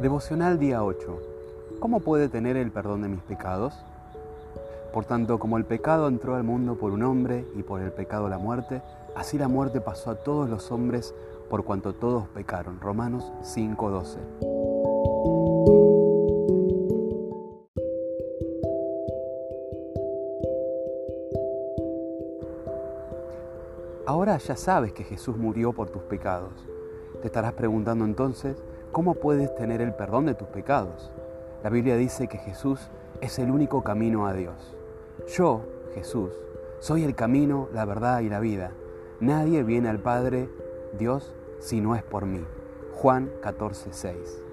Devocional día 8. ¿Cómo puede tener el perdón de mis pecados? Por tanto, como el pecado entró al mundo por un hombre y por el pecado la muerte, así la muerte pasó a todos los hombres por cuanto todos pecaron. Romanos 5:12. Ahora ya sabes que Jesús murió por tus pecados. Te estarás preguntando entonces, ¿cómo puedes tener el perdón de tus pecados? La Biblia dice que Jesús es el único camino a Dios. Yo, Jesús, soy el camino, la verdad y la vida. Nadie viene al Padre, Dios, si no es por mí. Juan 14, 6.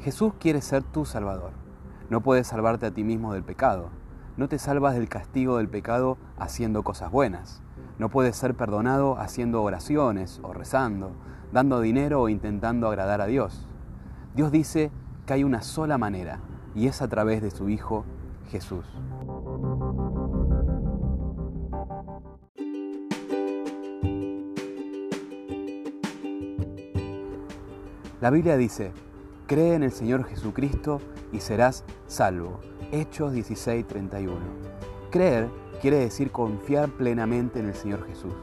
Jesús quiere ser tu Salvador. No puedes salvarte a ti mismo del pecado. No te salvas del castigo del pecado haciendo cosas buenas. No puedes ser perdonado haciendo oraciones o rezando, dando dinero o intentando agradar a Dios. Dios dice que hay una sola manera y es a través de su Hijo Jesús. La Biblia dice, Cree en el Señor Jesucristo y serás salvo. Hechos 16:31. Creer quiere decir confiar plenamente en el Señor Jesús.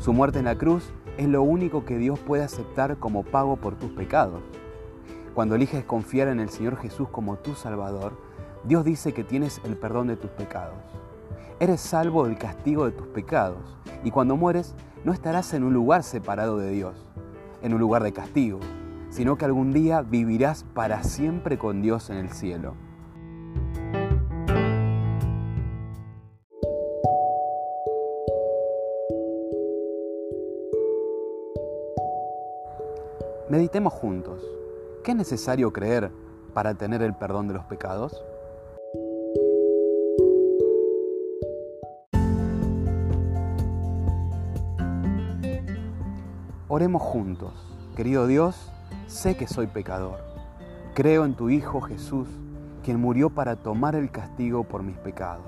Su muerte en la cruz es lo único que Dios puede aceptar como pago por tus pecados. Cuando eliges confiar en el Señor Jesús como tu Salvador, Dios dice que tienes el perdón de tus pecados. Eres salvo del castigo de tus pecados y cuando mueres no estarás en un lugar separado de Dios, en un lugar de castigo, sino que algún día vivirás para siempre con Dios en el cielo. Meditemos juntos. ¿Qué es necesario creer para tener el perdón de los pecados? Oremos juntos. Querido Dios, Sé que soy pecador. Creo en tu Hijo Jesús, quien murió para tomar el castigo por mis pecados.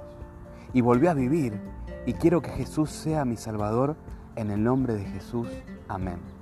Y volvió a vivir, y quiero que Jesús sea mi Salvador. En el nombre de Jesús. Amén.